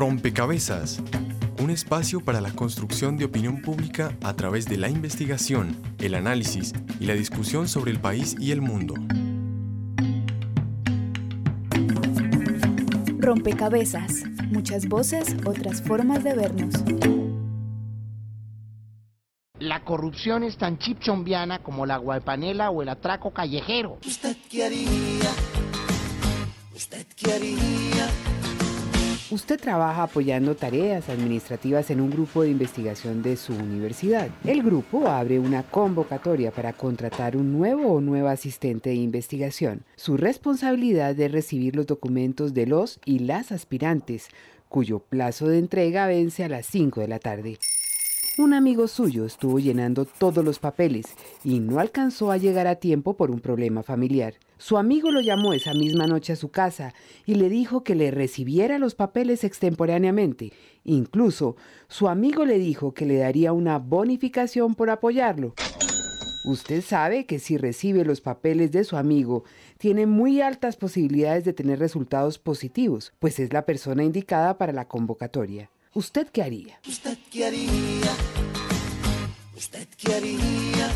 Rompecabezas. Un espacio para la construcción de opinión pública a través de la investigación, el análisis y la discusión sobre el país y el mundo. Rompecabezas. Muchas voces, otras formas de vernos. La corrupción es tan chipchombiana como la guaypanela o el atraco callejero. ¿Usted qué haría? ¿Usted qué haría? Usted trabaja apoyando tareas administrativas en un grupo de investigación de su universidad. El grupo abre una convocatoria para contratar un nuevo o nueva asistente de investigación. Su responsabilidad es recibir los documentos de los y las aspirantes, cuyo plazo de entrega vence a las 5 de la tarde. Un amigo suyo estuvo llenando todos los papeles y no alcanzó a llegar a tiempo por un problema familiar. Su amigo lo llamó esa misma noche a su casa y le dijo que le recibiera los papeles extemporáneamente. Incluso su amigo le dijo que le daría una bonificación por apoyarlo. Usted sabe que si recibe los papeles de su amigo, tiene muy altas posibilidades de tener resultados positivos, pues es la persona indicada para la convocatoria. ¿Usted qué haría? ¿Usted qué haría? ¿Usted qué haría?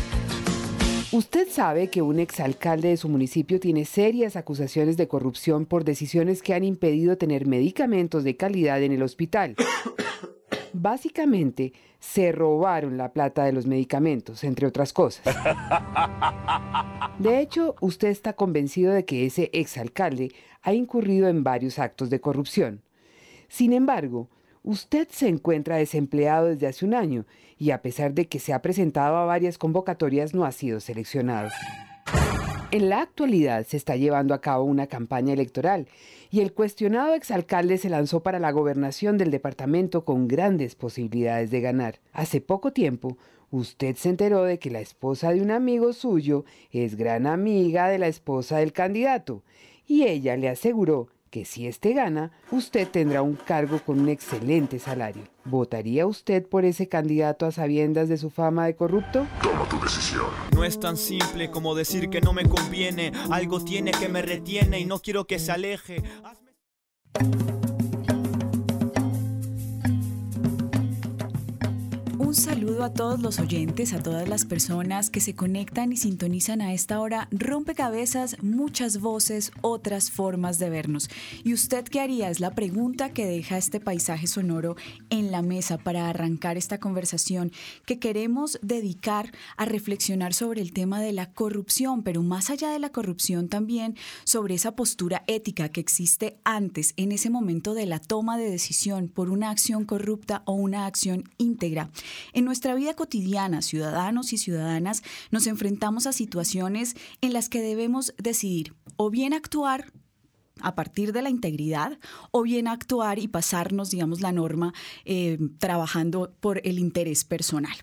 Usted sabe que un exalcalde de su municipio tiene serias acusaciones de corrupción por decisiones que han impedido tener medicamentos de calidad en el hospital. Básicamente, se robaron la plata de los medicamentos, entre otras cosas. De hecho, usted está convencido de que ese exalcalde ha incurrido en varios actos de corrupción. Sin embargo, Usted se encuentra desempleado desde hace un año y a pesar de que se ha presentado a varias convocatorias no ha sido seleccionado. En la actualidad se está llevando a cabo una campaña electoral y el cuestionado exalcalde se lanzó para la gobernación del departamento con grandes posibilidades de ganar. Hace poco tiempo, usted se enteró de que la esposa de un amigo suyo es gran amiga de la esposa del candidato y ella le aseguró que si este gana, usted tendrá un cargo con un excelente salario. ¿Votaría usted por ese candidato a sabiendas de su fama de corrupto? Toma tu decisión. No es tan simple como decir que no me conviene. Algo tiene que me retiene y no quiero que se aleje. Hazme... Un saludo a todos los oyentes, a todas las personas que se conectan y sintonizan a esta hora. Rompecabezas, muchas voces, otras formas de vernos. ¿Y usted qué haría? Es la pregunta que deja este paisaje sonoro en la mesa para arrancar esta conversación que queremos dedicar a reflexionar sobre el tema de la corrupción, pero más allá de la corrupción también sobre esa postura ética que existe antes, en ese momento de la toma de decisión por una acción corrupta o una acción íntegra. En nuestra vida cotidiana, ciudadanos y ciudadanas, nos enfrentamos a situaciones en las que debemos decidir o bien actuar a partir de la integridad o bien actuar y pasarnos, digamos, la norma eh, trabajando por el interés personal.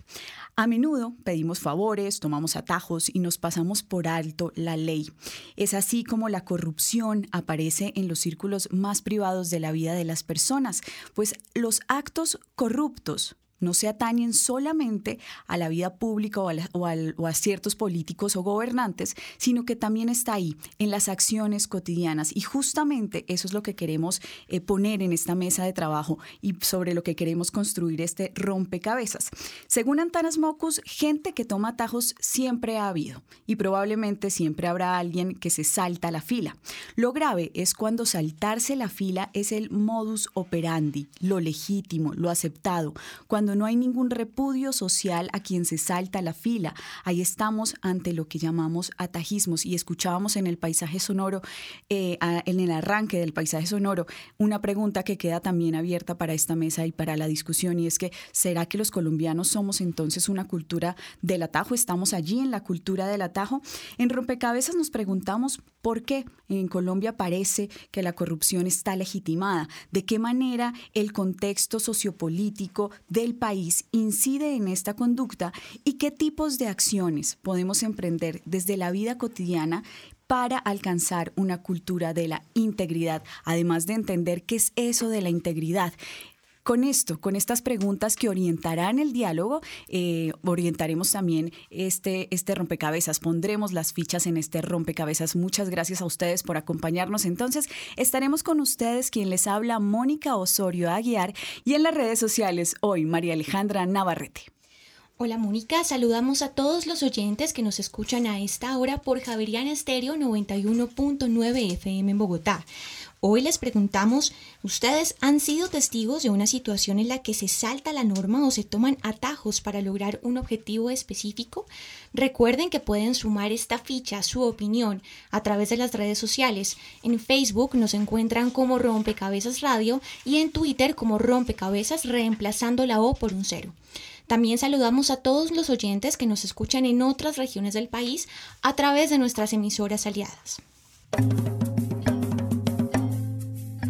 A menudo pedimos favores, tomamos atajos y nos pasamos por alto la ley. Es así como la corrupción aparece en los círculos más privados de la vida de las personas, pues los actos corruptos no se atañen solamente a la vida pública o a, ciertos políticos o gobernantes, sino que también está ahí en las acciones cotidianas. Y justamente eso es lo que queremos eh, poner en esta mesa de trabajo y sobre lo que queremos construir este rompecabezas. Según Antanas Mocus, gente que toma atajos siempre ha habido y probablemente siempre habrá alguien que se salta la fila. Lo grave es cuando saltarse la fila es el modus operandi, lo legítimo, lo aceptado, cuando no hay ningún repudio social a quien se salta la fila. Ahí estamos ante lo que llamamos atajismos y escuchábamos en el paisaje sonoro, eh, en el arranque del paisaje sonoro, una pregunta que queda también abierta para esta mesa y para la discusión y es que ¿será que los colombianos somos entonces una cultura del atajo? ¿Estamos allí en la cultura del atajo? En Rompecabezas nos preguntamos por qué en Colombia parece que la corrupción está legitimada, de qué manera el contexto sociopolítico del país incide en esta conducta y qué tipos de acciones podemos emprender desde la vida cotidiana para alcanzar una cultura de la integridad, además de entender qué es eso de la integridad. Con esto, con estas preguntas que orientarán el diálogo, eh, orientaremos también este, este rompecabezas, pondremos las fichas en este rompecabezas. Muchas gracias a ustedes por acompañarnos. Entonces, estaremos con ustedes, quien les habla, Mónica Osorio Aguiar, y en las redes sociales hoy, María Alejandra Navarrete. Hola Mónica, saludamos a todos los oyentes que nos escuchan a esta hora por Javerian Estéreo 91.9 FM en Bogotá. Hoy les preguntamos, ¿ustedes han sido testigos de una situación en la que se salta la norma o se toman atajos para lograr un objetivo específico? Recuerden que pueden sumar esta ficha su opinión a través de las redes sociales. En Facebook nos encuentran como Rompecabezas Radio y en Twitter como Rompecabezas reemplazando la O por un cero. También saludamos a todos los oyentes que nos escuchan en otras regiones del país a través de nuestras emisoras aliadas.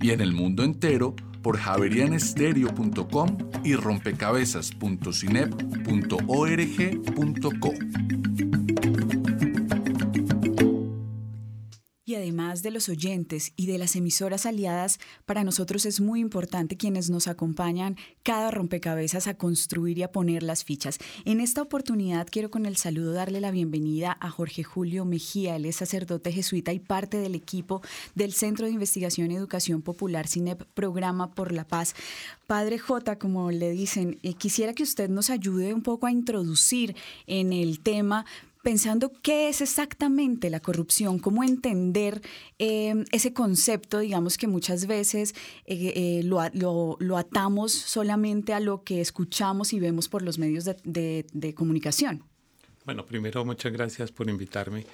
Y en el mundo entero por javerianestereo.com y rompecabezas.cinep.org.co. además de los oyentes y de las emisoras aliadas, para nosotros es muy importante quienes nos acompañan cada rompecabezas a construir y a poner las fichas. En esta oportunidad quiero con el saludo darle la bienvenida a Jorge Julio Mejía, él es sacerdote jesuita y parte del equipo del Centro de Investigación y Educación Popular CINEP Programa por la Paz. Padre J, como le dicen, eh, quisiera que usted nos ayude un poco a introducir en el tema pensando qué es exactamente la corrupción, cómo entender eh, ese concepto, digamos que muchas veces eh, eh, lo, atamos solamente a lo que escuchamos y vemos por los medios de, comunicación. Bueno, primero muchas gracias por invitarme.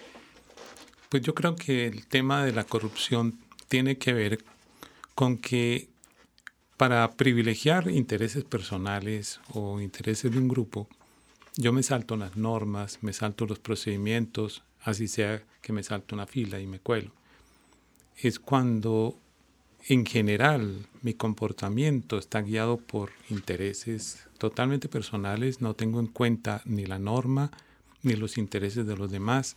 Pues yo creo que el tema de la corrupción tiene que ver con que para privilegiar intereses personales o intereses de un grupo, yo me salto las normas, me salto los procedimientos, así sea que me salto una fila y me cuelo. Es cuando en general mi comportamiento está guiado por intereses totalmente personales, no tengo en cuenta ni la norma ni los intereses de los demás.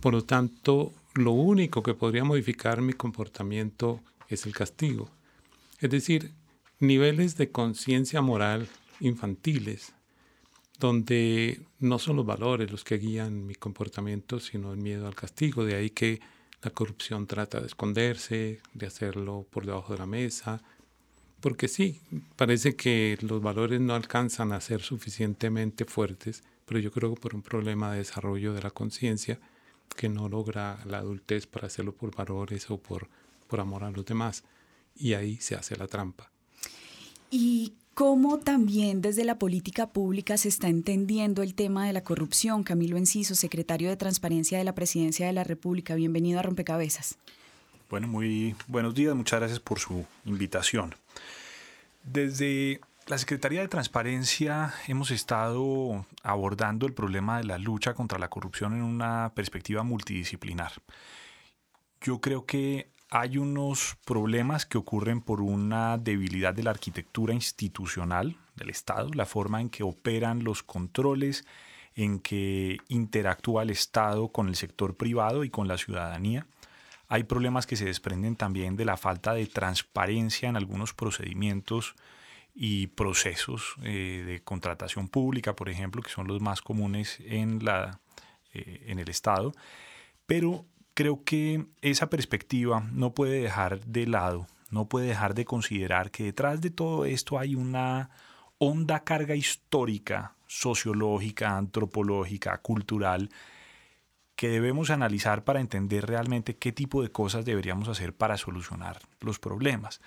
Por lo tanto, lo único que podría modificar mi comportamiento es el castigo. Es decir, niveles de conciencia moral infantiles donde no son los valores los que guían mi comportamiento, sino el miedo al castigo. De ahí que la corrupción trata de esconderse, de hacerlo por debajo de la mesa, porque sí, parece que los valores no alcanzan a ser suficientemente fuertes, pero yo creo que por un problema de desarrollo de la conciencia que no logra la adultez para hacerlo por valores o por, por amor a los demás. Y ahí se hace la trampa. ¿Y ¿Cómo también desde la política pública se está entendiendo el tema de la corrupción? Camilo Enciso, secretario de Transparencia de la Presidencia de la República. Bienvenido a Rompecabezas. Bueno, muy buenos días. Muchas gracias por su invitación. Desde la Secretaría de Transparencia hemos estado abordando el problema de la lucha contra la corrupción en una perspectiva multidisciplinar. Yo creo que hay unos problemas que ocurren por una debilidad de la arquitectura institucional del Estado, la forma en que operan los controles, en que interactúa el Estado con el sector privado y con la ciudadanía. Hay problemas que se desprenden también de la falta de transparencia en algunos procedimientos y procesos eh, de contratación pública, por ejemplo, que son los más comunes en, la, eh, en el Estado. Pero creo que esa perspectiva no puede dejar de lado, no puede dejar de considerar que detrás de todo esto hay una honda carga histórica, sociológica, antropológica, cultural, que debemos analizar para entender realmente qué tipo de cosas deberíamos hacer para solucionar los problemas.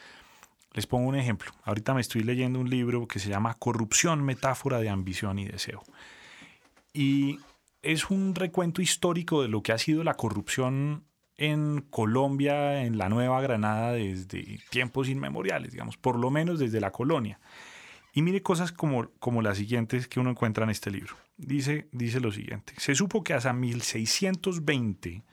Les pongo un ejemplo. Ahorita me estoy leyendo un libro que se llama Corrupción, metáfora de ambición y deseo. Y es un recuento histórico de lo que ha sido la corrupción en Colombia, en la Nueva Granada, desde tiempos inmemoriales, digamos, por lo menos desde la colonia. Y mire cosas como, como las siguientes que uno encuentra en este libro. Dice, dice lo siguiente, se supo que hasta 1620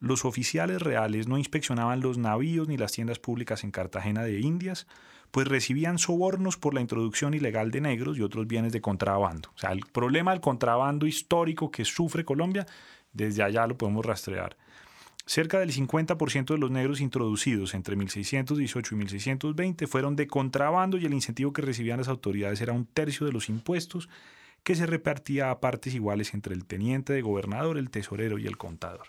los oficiales reales no inspeccionaban los navíos ni las tiendas públicas en Cartagena de Indias, pues recibían sobornos por la introducción ilegal de negros y otros bienes de contrabando. O sea, el problema del contrabando histórico que sufre Colombia, desde allá lo podemos rastrear. Cerca del 50% de los negros introducidos entre 1618 y 1620 fueron de contrabando y el incentivo que recibían las autoridades era un tercio de los impuestos que se repartía a partes iguales entre el teniente de gobernador, el tesorero y el contador.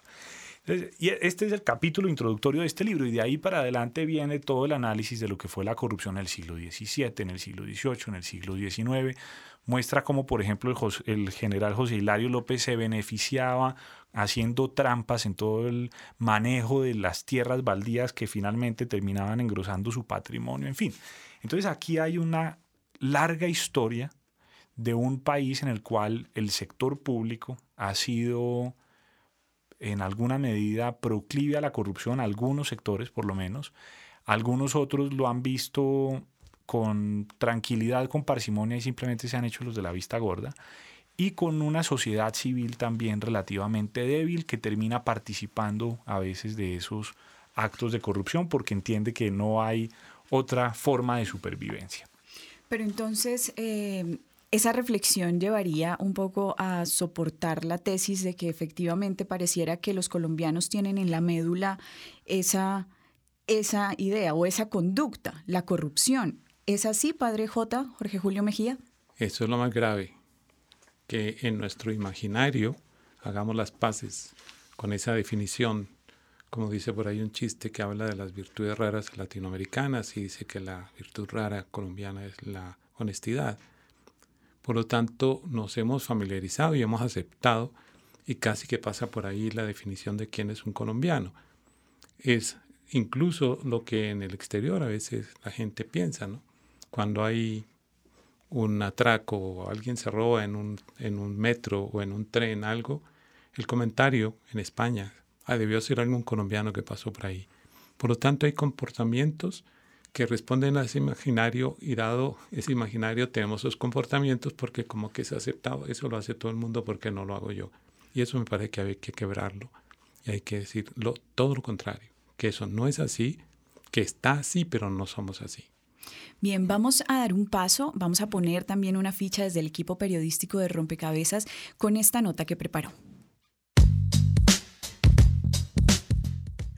Y este es el capítulo introductorio de este libro y de ahí para adelante viene todo el análisis de lo que fue la corrupción en el siglo XVII, en el siglo XVIII, en el siglo XIX. Muestra cómo, por ejemplo, el, general José Hilario López se beneficiaba haciendo trampas en todo el manejo de las tierras baldías que finalmente terminaban engrosando su patrimonio, en fin. Entonces aquí hay una larga historia de un país en el cual el sector público ha sido en alguna medida proclive a la corrupción, algunos sectores por lo menos. Algunos otros lo han visto con tranquilidad, con parsimonia y simplemente se han hecho los de la vista gorda. Y con una sociedad civil también relativamente débil que termina participando a veces de esos actos de corrupción porque entiende que no hay otra forma de supervivencia. Pero entonces, eh, esa reflexión llevaría un poco a soportar la tesis de que efectivamente pareciera que los colombianos tienen en la médula esa, esa idea o esa conducta, la corrupción. ¿Es así, padre J, Jorge Julio Mejía? Eso es lo más grave, que en nuestro imaginario hagamos las paces con esa definición. Como dice por ahí un chiste que habla de las virtudes raras latinoamericanas y dice que la virtud rara colombiana es la honestidad. Por lo tanto, nos hemos familiarizado y hemos aceptado y casi que pasa por ahí la definición de quién es un colombiano. Es incluso lo que en el exterior a veces la gente piensa, ¿no? Cuando hay un atraco o alguien se roba en un, metro o en un tren algo, el comentario en España, ah, debió ser algún colombiano que pasó por ahí. Por lo tanto, hay comportamientos que responden a ese imaginario y dado ese imaginario tenemos esos comportamientos porque como que ha aceptado, eso lo hace todo el mundo porque no lo hago yo. Y eso me parece que hay que quebrarlo y hay que decirlo todo lo contrario, que eso no es así, que está así, pero no somos así. Bien, vamos a dar un paso, vamos a poner también una ficha desde el equipo periodístico de Rompecabezas con esta nota que preparó.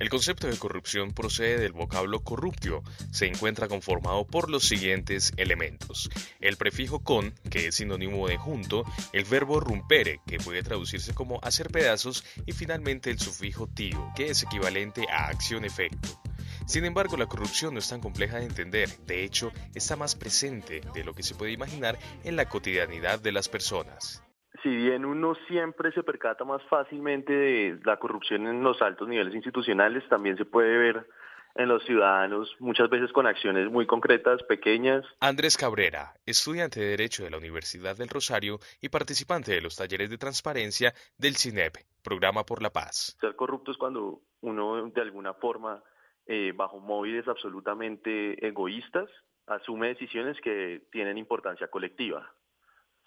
El concepto de corrupción procede del vocablo corruptio. Se encuentra conformado por los siguientes elementos. El prefijo con, que es sinónimo de junto, el verbo rumpere, que puede traducirse como hacer pedazos, y finalmente el sufijo tío, que es equivalente a acción-efecto. Sin embargo, la corrupción no es tan compleja de entender, de hecho, está más presente de lo que se puede imaginar en la cotidianidad de las personas si bien uno siempre se percata más fácilmente de la corrupción en los altos niveles institucionales, también se puede ver en los ciudadanos, muchas veces con acciones muy concretas, pequeñas. Andrés Cabrera, estudiante de Derecho de la Universidad del Rosario y participante de los talleres de transparencia del CINEP, Programa por la Paz. Ser corrupto es cuando uno de alguna forma, eh, bajo móviles absolutamente egoístas, asume decisiones que tienen importancia colectiva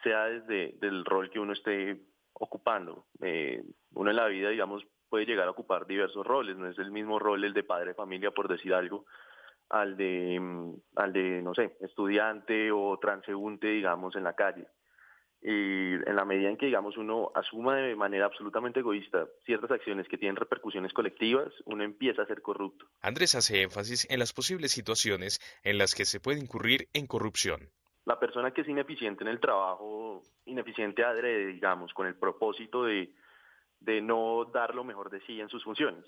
sea desde el rol que uno esté ocupando. Eh, uno en la vida, digamos, puede llegar a ocupar diversos roles, no es el mismo rol el de padre de familia, por decir algo, al de, mm, al de, no sé, estudiante o transeúnte, digamos, en la calle. Y en la medida en que, digamos, uno asuma de manera absolutamente egoísta ciertas acciones que tienen repercusiones colectivas, uno empieza a ser corrupto. Andrés hace énfasis en las posibles situaciones en las que se puede incurrir en corrupción la persona que es ineficiente en el trabajo, ineficiente adrede, digamos, con el propósito de, no dar lo mejor de sí en sus funciones.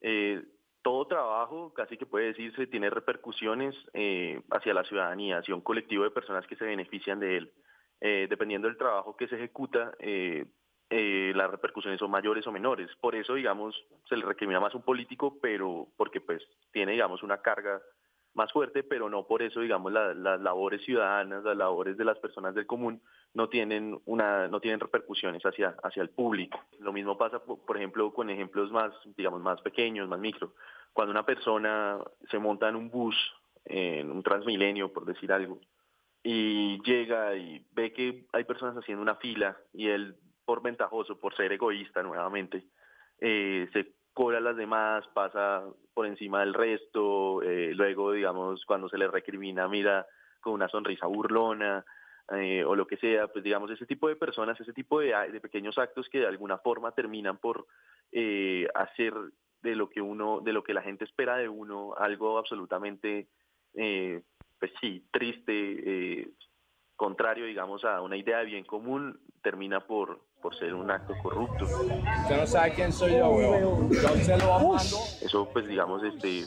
Eh, todo trabajo, casi que puede decirse, tiene repercusiones eh, hacia la ciudadanía, hacia un colectivo de personas que se benefician de él. Eh, dependiendo del trabajo que se ejecuta, las repercusiones son mayores o menores. Por eso, digamos, se le recrimina más un político, pero porque pues tiene, digamos, una carga más fuerte, pero no por eso, digamos, las labores ciudadanas, las labores de las personas del común no tienen una, no tienen repercusiones hacia, hacia el público. Lo mismo pasa, por ejemplo, con ejemplos más, digamos, más pequeños, más micro. Cuando una persona se monta en un bus, en un Transmilenio, por decir algo, y llega y ve que hay personas haciendo una fila y él, por ventajoso, por ser egoísta nuevamente, eh, se cobra las demás, pasa por encima del resto, eh, luego, digamos, cuando se le recrimina, mira con una sonrisa burlona, eh, o lo que sea, pues digamos, ese tipo de personas, ese tipo de, pequeños actos que de alguna forma terminan por eh, hacer de lo que uno, de lo que la gente espera de uno, algo absolutamente, eh, pues sí, triste, contrario, digamos, a una idea de bien común, termina por, por ser un acto corrupto. Usted no sabe quién soy yo, Eso, pues, digamos, este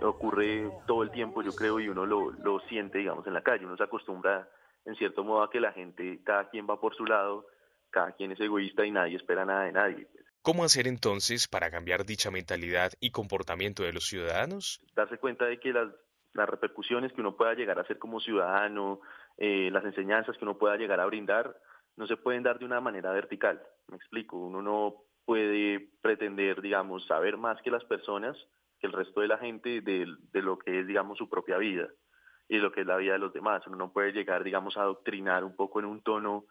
ocurre todo el tiempo, yo creo, y uno lo, lo siente, digamos, en la calle. Uno se acostumbra, en cierto modo, a que la gente, cada quien va por su lado, cada quien es egoísta y nadie espera nada de nadie. ¿Cómo hacer entonces para cambiar dicha mentalidad y comportamiento de los ciudadanos? Darse cuenta de que las, las repercusiones que uno pueda llegar a hacer como ciudadano, eh, las enseñanzas que uno pueda llegar a brindar, no se pueden dar de una manera vertical. Me explico, uno no puede pretender, digamos, saber más que las personas, que el resto de la gente, de, de lo que es, digamos, su propia vida y lo que es la vida de los demás. Uno no puede llegar, digamos, a adoctrinar un poco en un tono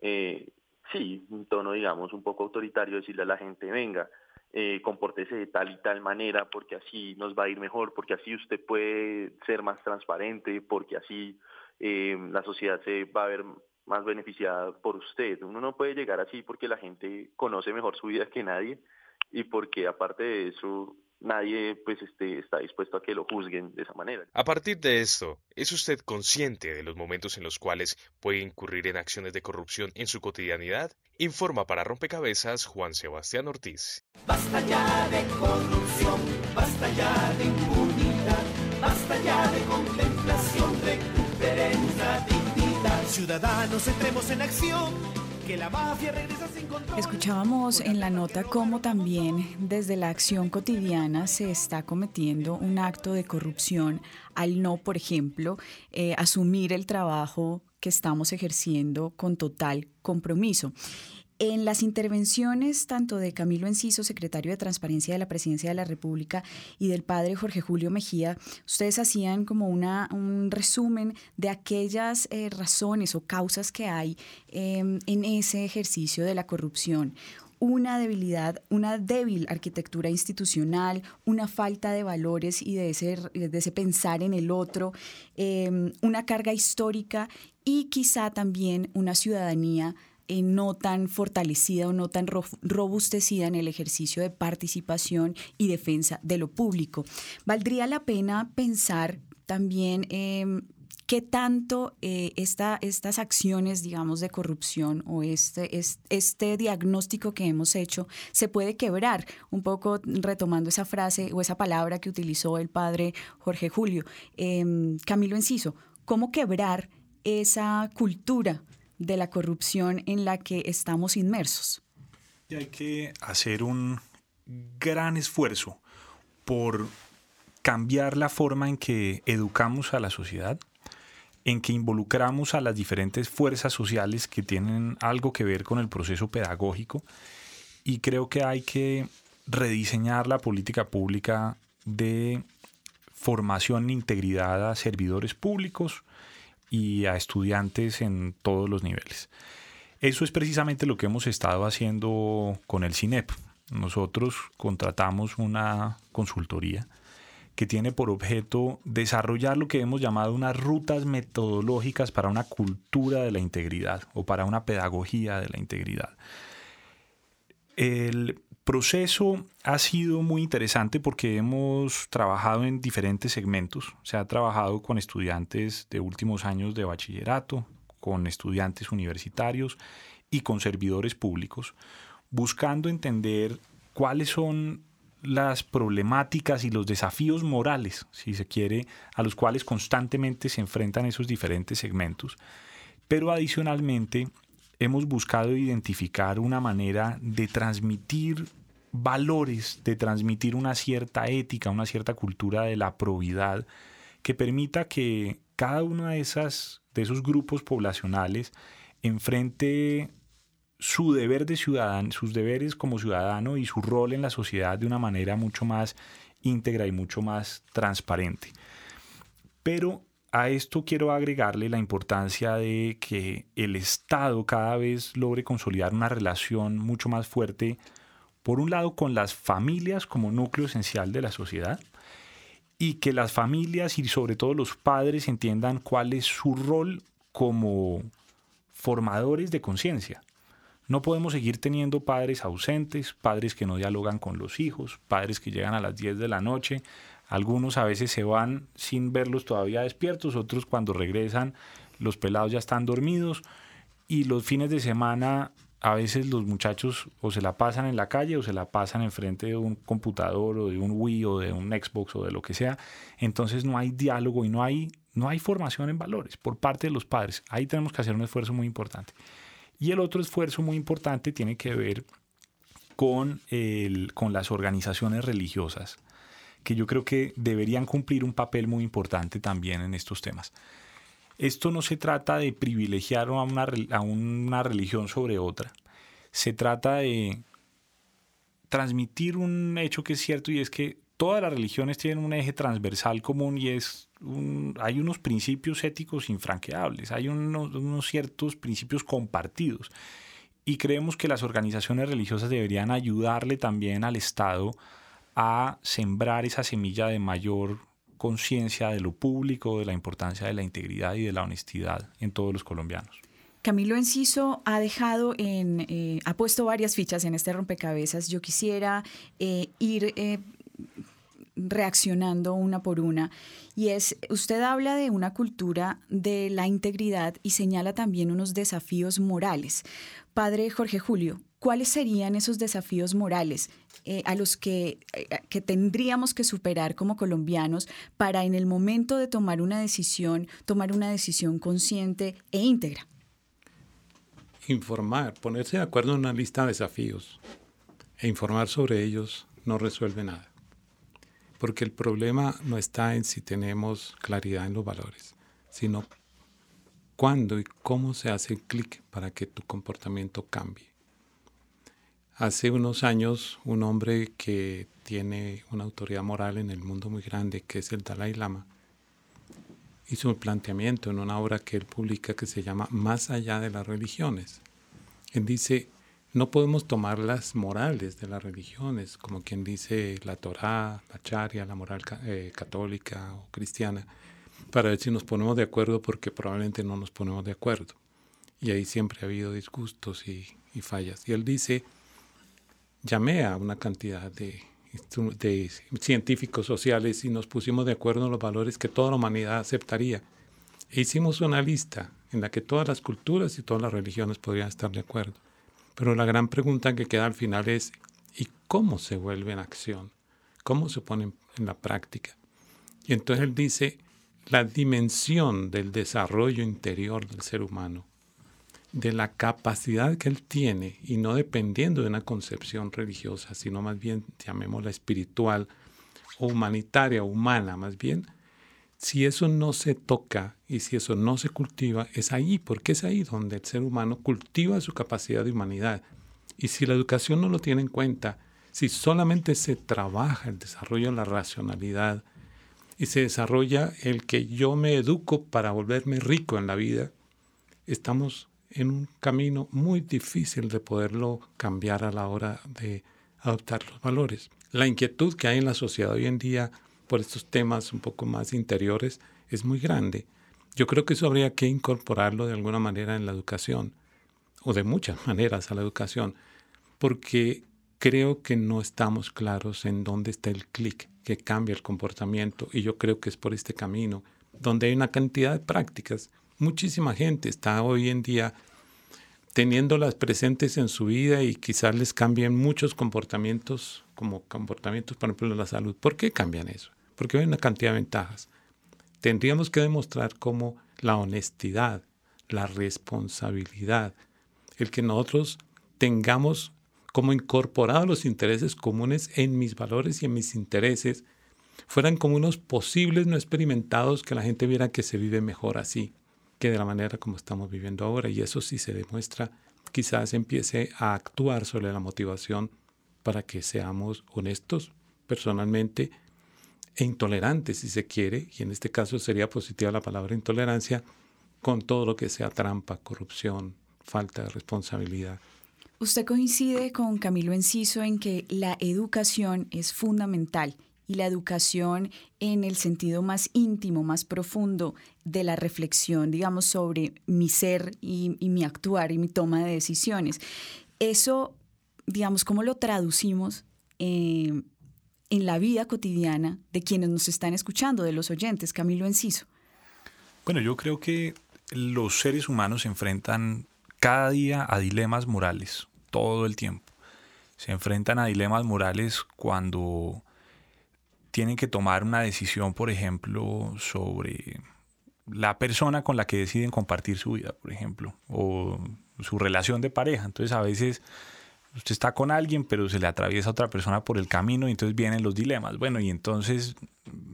eh, sí, un tono, digamos, un poco autoritario, decirle a la gente, venga, eh, compórtese de tal y tal manera, porque así nos va a ir mejor, porque así usted puede ser más transparente, porque así eh, la sociedad se va a ver más beneficiada por usted. Uno no puede llegar así porque la gente conoce mejor su vida que nadie y porque aparte de eso nadie pues este, está dispuesto a que lo juzguen de esa manera. A partir de esto, ¿es usted consciente de los momentos en los cuales puede incurrir en acciones de corrupción en su cotidianidad? Informa para Rompecabezas Juan Sebastián Ortiz. Basta ya de corrupción, basta ya de impunidad, Ciudadanos, entremos en acción que la mafia regresa sin control. Escuchábamos en la nota cómo también desde la acción cotidiana se está cometiendo un acto de corrupción al no, por ejemplo, eh, asumir el trabajo que estamos ejerciendo con total compromiso. En las intervenciones tanto de Camilo Enciso, secretario de Transparencia de la Presidencia de la República, y del padre Jorge Julio Mejía, ustedes hacían como una, un resumen de aquellas eh, razones o causas que hay em, en ese ejercicio de la corrupción. Una debilidad, una débil arquitectura institucional, una falta de valores y de ese, de ese pensar en el otro, em, una carga histórica y quizá también una ciudadanía eh, no tan fortalecida o no tan robustecida en el ejercicio de participación y defensa de lo público. Valdría la pena pensar también eh, qué tanto eh, estas acciones, digamos, de corrupción o este, este diagnóstico que hemos hecho se puede quebrar, un poco retomando esa frase o esa palabra que utilizó el padre Jorge Julio. Em, Camilo Enciso, ¿cómo quebrar esa cultura de la corrupción en la que estamos inmersos. Y hay que hacer un gran esfuerzo por cambiar la forma en que educamos a la sociedad, en que involucramos a las diferentes fuerzas sociales que tienen algo que ver con el proceso pedagógico y creo que hay que rediseñar la política pública de formación en integridad a servidores públicos, y a estudiantes en todos los niveles. Eso es precisamente lo que hemos estado haciendo con el CINEP. Nosotros contratamos una consultoría que tiene por objeto desarrollar lo que hemos llamado unas rutas metodológicas para una cultura de la integridad o para una pedagogía de la integridad. El proceso ha sido muy interesante porque hemos trabajado en diferentes segmentos. Se ha trabajado con estudiantes de últimos años de bachillerato, con estudiantes universitarios y con servidores públicos, buscando entender cuáles son las problemáticas y los desafíos morales, si se quiere, a los cuales constantemente se enfrentan esos diferentes segmentos. Pero adicionalmente hemos buscado identificar una manera de transmitir valores, de transmitir una cierta ética, una cierta cultura de la probidad que permita que cada uno de, esas, de esos grupos poblacionales enfrente su deber de ciudadano, sus deberes como ciudadano y su rol en la sociedad de una manera mucho más íntegra y mucho más transparente. Pero a esto quiero agregarle la importancia de que el Estado cada vez logre consolidar una relación mucho más fuerte, por un lado, con las familias como núcleo esencial de la sociedad, y que las familias y sobre todo los padres entiendan cuál es su rol como formadores de conciencia. No podemos seguir teniendo padres ausentes, padres que no dialogan con los hijos, padres que llegan a las 10 de la noche. Algunos a veces se van sin verlos todavía despiertos, otros cuando regresan los pelados ya están dormidos y los fines de semana a veces los muchachos o se la pasan en la calle o se la pasan enfrente de un computador o de un Wii o de un Xbox o de lo que sea. Entonces no hay diálogo y no hay, no hay formación en valores por parte de los padres. Ahí tenemos que hacer un esfuerzo muy importante. Y el otro esfuerzo muy importante tiene que ver con, el, con las organizaciones religiosas, que yo creo que deberían cumplir un papel muy importante también en estos temas. Esto no se trata de privilegiar a una, religión sobre otra, se trata de transmitir un hecho que es cierto y es que todas las religiones tienen un eje transversal común y es hay unos principios éticos infranqueables, hay unos, ciertos principios compartidos. Y creemos que las organizaciones religiosas deberían ayudarle también al Estado a sembrar esa semilla de mayor conciencia de lo público, de la importancia de la integridad y de la honestidad en todos los colombianos. Camilo Enciso ha dejado en, eh, ha puesto varias fichas en este rompecabezas. Yo quisiera eh, ir eh, reaccionando una por una. Y es, usted habla de una cultura de la integridad y señala también unos desafíos morales. Padre Jorge Julio, ¿cuáles serían esos desafíos morales eh, a los que, eh, que tendríamos que superar como colombianos para en el momento de tomar una decisión, tomar una decisión consciente e íntegra? Informar, ponerse de acuerdo en una lista de desafíos e informar sobre ellos no resuelve nada porque el problema no está en si tenemos claridad en los valores, sino cuándo y cómo se hace el clic para que tu comportamiento cambie. Hace unos años, un hombre que tiene una autoridad moral en el mundo muy grande, que es el Dalai Lama, hizo un planteamiento en una obra que él publica que se llama Más allá de las religiones. Él dice, no podemos tomar las morales de las religiones, como quien dice la Torá, la Charia, la moral eh, católica o cristiana, para ver si nos ponemos de acuerdo porque probablemente no nos ponemos de acuerdo. Y ahí siempre ha habido disgustos y, fallas. Y él dice, llamé a una cantidad de, científicos sociales y nos pusimos de acuerdo en los valores que toda la humanidad aceptaría. E hicimos una lista en la que todas las culturas y todas las religiones podrían estar de acuerdo. Pero la gran pregunta que queda al final es, ¿y cómo se vuelve en acción? ¿Cómo se pone en la práctica? Y entonces él dice, la dimensión del desarrollo interior del ser humano, de la capacidad que él tiene, y no dependiendo de una concepción religiosa, sino más bien, llamémosla espiritual o humanitaria, humana más bien, si eso no se toca y si eso no se cultiva, es ahí, porque es ahí donde el ser humano cultiva su capacidad de humanidad. Y si la educación no lo tiene en cuenta, si solamente se trabaja el desarrollo de la racionalidad y se desarrolla el que yo me educo para volverme rico en la vida, estamos en un camino muy difícil de poderlo cambiar a la hora de adoptar los valores. La inquietud que hay en la sociedad hoy en día por estos temas un poco más interiores es muy grande. Yo creo que eso habría que incorporarlo de alguna manera en la educación, o de muchas maneras a la educación, porque creo que no estamos claros en dónde está el clic que cambia el comportamiento, y yo creo que es por este camino, donde hay una cantidad de prácticas. Muchísima gente está hoy en día teniéndolas presentes en su vida y quizás les cambien muchos comportamientos, como comportamientos, por ejemplo, la salud. ¿Por qué cambian eso? porque hay una cantidad de ventajas. Tendríamos que demostrar cómo la honestidad, la responsabilidad, el que nosotros tengamos como incorporados los intereses comunes en mis valores y en mis intereses, fueran como unos posibles no experimentados que la gente viera que se vive mejor así que de la manera como estamos viviendo ahora. Y eso sí se demuestra, quizás empiece a actuar sobre la motivación para que seamos honestos personalmente e intolerantes, si se quiere, y en este caso sería positiva la palabra intolerancia, con todo lo que sea trampa, corrupción, falta de responsabilidad. Usted coincide con Camilo Enciso en que la educación es fundamental y la educación en el sentido más íntimo, más profundo de la reflexión, digamos, sobre mi ser y, mi actuar y mi toma de decisiones. Eso, digamos, ¿cómo lo traducimos eh, en la vida cotidiana de quienes nos están escuchando, de los oyentes? Camilo Enciso. Bueno, yo creo que los seres humanos se enfrentan cada día a dilemas morales, todo el tiempo. Se enfrentan a dilemas morales cuando tienen que tomar una decisión, por ejemplo, sobre la persona con la que deciden compartir su vida, por ejemplo, o su relación de pareja. Entonces a veces usted está con alguien, pero se le atraviesa otra persona por el camino y entonces vienen los dilemas. Bueno, y entonces,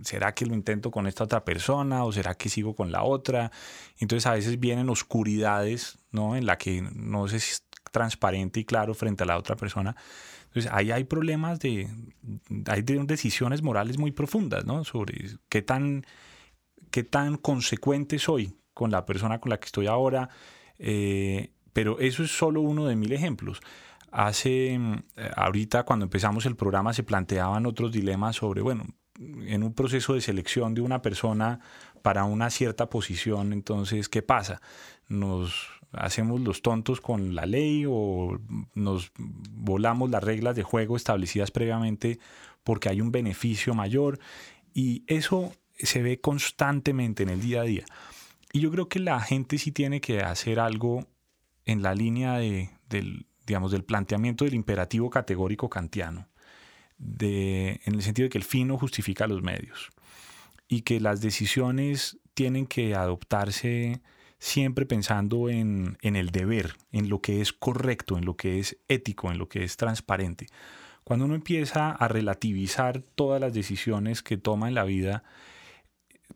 ¿será que lo intento con esta otra persona o será que sigo con la otra? Entonces a veces vienen oscuridades, ¿no? En la que no se transparente y claro frente a la otra persona. Entonces, ahí hay problemas de, hay decisiones morales muy profundas, ¿no? Sobre qué tan, qué tan consecuente soy con la persona con la que estoy ahora. Eh, pero eso es solo uno de mil ejemplos. Hace, eh, ahorita cuando empezamos el programa se planteaban otros dilemas sobre, bueno, en un proceso de selección de una persona para una cierta posición, entonces, ¿qué pasa? Nos hacemos los tontos con la ley o nos volamos las reglas de juego establecidas previamente porque hay un beneficio mayor y eso se ve constantemente en el día a día. Y yo creo que la gente sí tiene que hacer algo en la línea de, del, digamos, del planteamiento del imperativo categórico kantiano, de, en el sentido de que el fin no justifica los medios y que las decisiones tienen que adoptarse siempre pensando en, el deber, en lo que es correcto, en lo que es ético, en lo que es transparente. Cuando uno empieza a relativizar todas las decisiones que toma en la vida,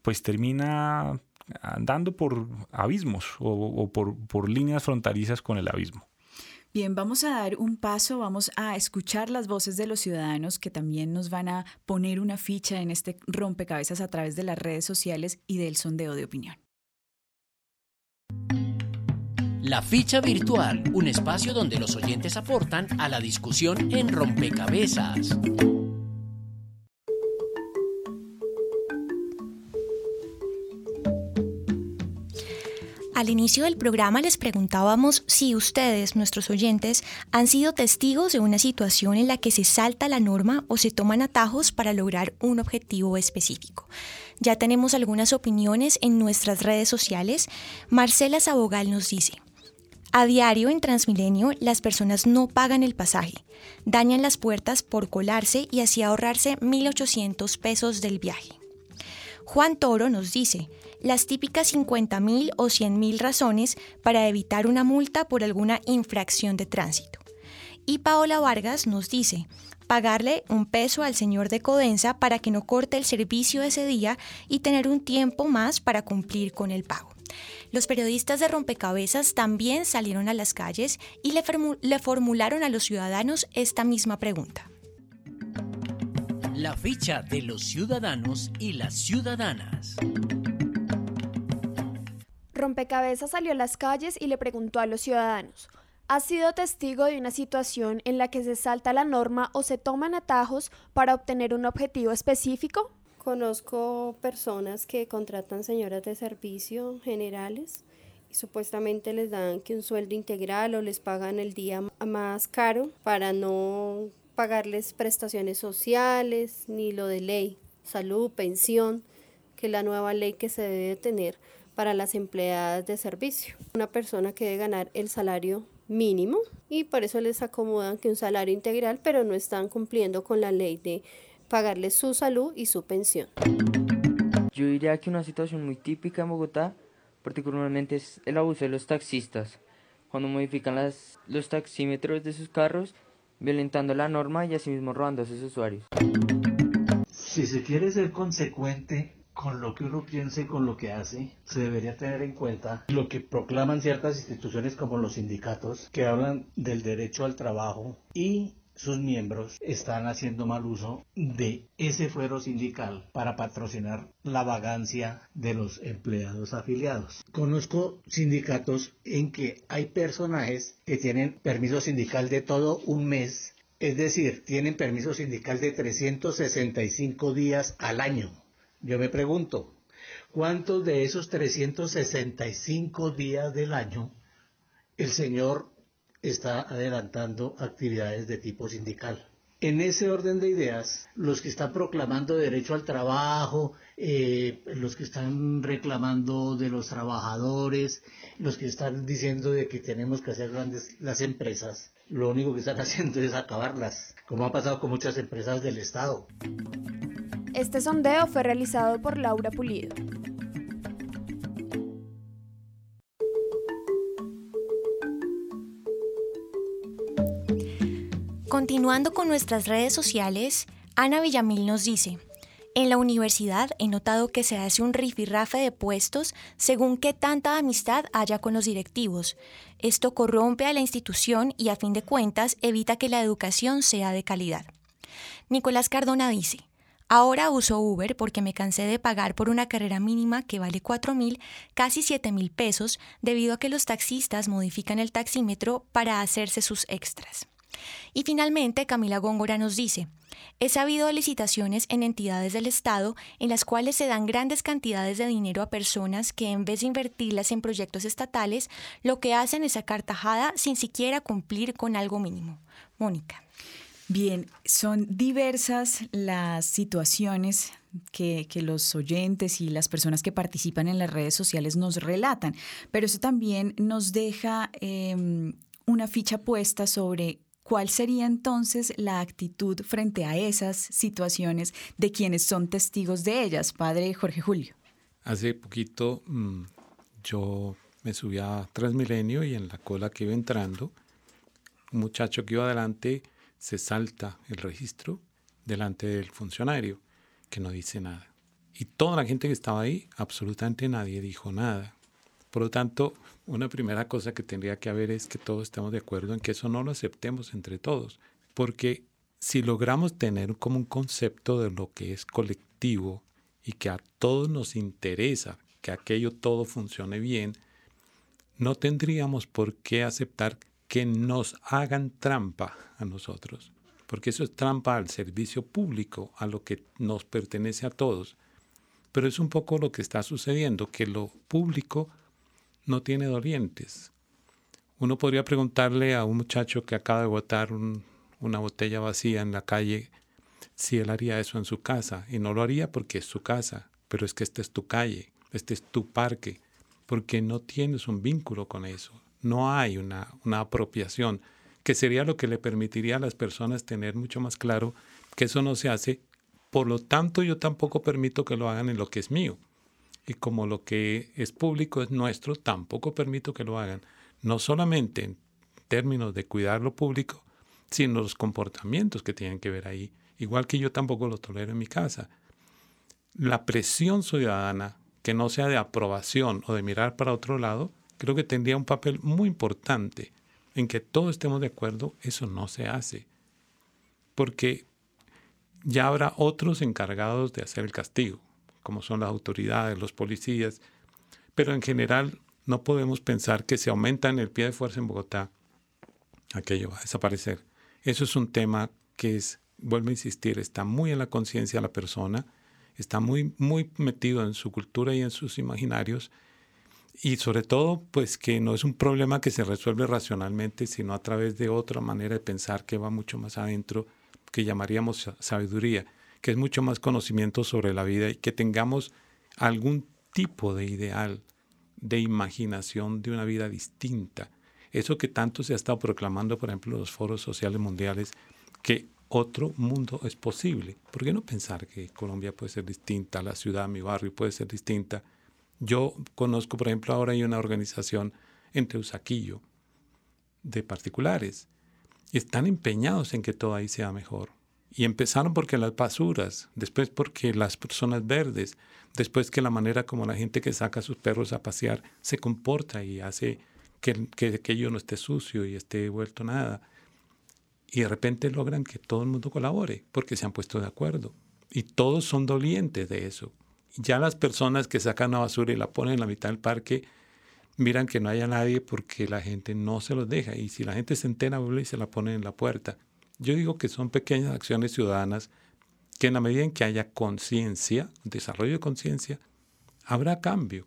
pues termina andando por abismos o, por, por líneas fronterizas con el abismo. Bien, vamos a dar un paso, vamos a escuchar las voces de los ciudadanos que también nos van a poner una ficha en este rompecabezas a través de las redes sociales y del sondeo de opinión. La ficha virtual, un espacio donde los oyentes aportan a la discusión en rompecabezas. Al inicio del programa les preguntábamos si ustedes, nuestros oyentes, han sido testigos de una situación en la que se salta la norma o se toman atajos para lograr un objetivo específico. Ya tenemos algunas opiniones en nuestras redes sociales. Marcela Sabogal nos dice, a diario en Transmilenio las personas no pagan el pasaje, dañan las puertas por colarse y así ahorrarse 1.800 pesos del viaje. Juan Toro nos dice, las típicas 50.000 o 100.000 razones para evitar una multa por alguna infracción de tránsito. Y Paola Vargas nos dice, pagarle un peso al señor de Codensa para que no corte el servicio ese día y tener un tiempo más para cumplir con el pago. Los periodistas de Rompecabezas también salieron a las calles y le, le formularon a los ciudadanos esta misma pregunta. La ficha de los ciudadanos y las ciudadanas. Rompecabezas salió a las calles y le preguntó a los ciudadanos, ¿Has sido testigo de una situación en la que se salta la norma o se toman atajos para obtener un objetivo específico? Conozco personas que contratan señoras de servicio generales y supuestamente les dan que un sueldo integral o les pagan el día más caro para no pagarles prestaciones sociales ni lo de ley, salud, pensión, que la nueva ley que se debe tener para las empleadas de servicio. Una persona que debe ganar el salario mínimo y por eso les acomodan que un salario integral, pero no están cumpliendo con la ley de pagarles su salud y su pensión. Yo diría que una situación muy típica en Bogotá, particularmente es el abuso de los taxistas, cuando modifican las, los taxímetros de sus carros, violentando la norma y asimismo robando a sus usuarios. Si se quiere ser consecuente con lo que uno piensa y con lo que hace, se debería tener en cuenta lo que proclaman ciertas instituciones como los sindicatos, que hablan del derecho al trabajo y sus miembros están haciendo mal uso de ese fuero sindical para patrocinar la vagancia de los empleados afiliados. Conozco sindicatos en que hay personajes que tienen permiso sindical de todo un mes, es decir, tienen permiso sindical de 365 días al año. Yo me pregunto, ¿cuántos de esos 365 días del año el señor está adelantando actividades de tipo sindical. En ese orden de ideas, los que están proclamando derecho al trabajo, eh, los que están reclamando de los trabajadores, los que están diciendo de que tenemos que hacer grandes las empresas, lo único que están haciendo es acabarlas, como ha pasado con muchas empresas del Estado. Este sondeo fue realizado por Laura Pulido. Continuando con nuestras redes sociales, Ana Villamil nos dice, en la universidad he notado que se hace un rifirrafe de puestos según qué tanta amistad haya con los directivos. Esto corrompe a la institución y a fin de cuentas evita que la educación sea de calidad. Nicolás Cardona dice, Ahora uso Uber porque me cansé de pagar por una carrera mínima que vale 4 mil, casi 7 mil pesos, debido a que los taxistas modifican el taxímetro para hacerse sus extras. Y finalmente, Camila Góngora nos dice, he sabido licitaciones en entidades del Estado en las cuales se dan grandes cantidades de dinero a personas que en vez de invertirlas en proyectos estatales, lo que hacen es sacar tajada sin siquiera cumplir con algo mínimo. Mónica. Bien, son diversas las situaciones que, los oyentes y las personas que participan en las redes sociales nos relatan, pero eso también nos deja em, una ficha puesta sobre ¿Cuál sería entonces la actitud frente a esas situaciones de quienes son testigos de ellas, padre Jorge Julio? Hace poquito mm, yo me subí a Transmilenio y en la cola que iba entrando, un muchacho que iba adelante se salta el registro delante del funcionario, que no dice nada. Y toda la gente que estaba ahí, absolutamente nadie dijo nada. Por lo tanto, una primera cosa que tendría que haber es que todos estemos de acuerdo en que eso no lo aceptemos entre todos, porque si logramos tener como un concepto de lo que es colectivo y que a todos nos interesa que aquello todo funcione bien, no tendríamos por qué aceptar que nos hagan trampa a nosotros, porque eso es trampa al servicio público, a lo que nos pertenece a todos. Pero es un poco lo que está sucediendo, que lo público no tiene dolientes. Uno podría preguntarle a un muchacho que acaba de botar una botella vacía en la calle si él haría eso en su casa. Y no lo haría porque es su casa, pero es que esta es tu calle, este es tu parque, porque no tienes un vínculo con eso. No hay una, una apropiación, que sería lo que le permitiría a las personas tener mucho más claro que eso no se hace. Por lo tanto, yo tampoco permito que lo hagan en lo que es mío y como lo que es público es nuestro, tampoco permito que lo hagan, no solamente en términos de cuidar lo público, sino los comportamientos que tienen que ver ahí, igual que yo tampoco lo tolero en mi casa. La presión ciudadana, que no sea de aprobación o de mirar para otro lado, creo que tendría un papel muy importante en que todos estemos de acuerdo, eso no se hace, porque ya habrá otros encargados de hacer el castigo como son las autoridades, los policías, pero en general no podemos pensar que si aumenta el pie de fuerza en Bogotá, aquello va a desaparecer. Eso es un tema que es, vuelvo a insistir, está muy en la conciencia de la persona, está muy, muy metido en su cultura y en sus imaginarios, y sobre todo, pues que no es un problema que se resuelve racionalmente, sino a través de otra manera de pensar que va mucho más adentro, que llamaríamos sabiduría que es mucho más conocimiento sobre la vida y que tengamos algún tipo de ideal, de imaginación de una vida distinta. Eso que tanto se ha estado proclamando, por ejemplo, en los foros sociales mundiales, que otro mundo es posible. ¿Por qué no pensar que Colombia puede ser distinta, la ciudad, mi barrio puede ser distinta? Yo conozco, por ejemplo, ahora hay una organización en Teusaquillo de particulares están empeñados en que todo ahí sea mejor. Y empezaron porque las basuras, después porque las personas verdes, después que la manera como la gente que saca a sus perros a pasear se comporta y hace que, que aquello no esté sucio y esté vuelto nada. y de repente logran que todo el mundo colabore porque se han puesto de acuerdo. Y todos son dolientes de eso. Ya las personas que sacan la basura y la ponen en la mitad del parque miran que no haya nadie porque la gente no se los deja. Y si la gente se entera, y se la ponen en la puerta. Yo digo que son pequeñas acciones ciudadanas que en la medida en que haya conciencia, desarrollo de conciencia, habrá cambio.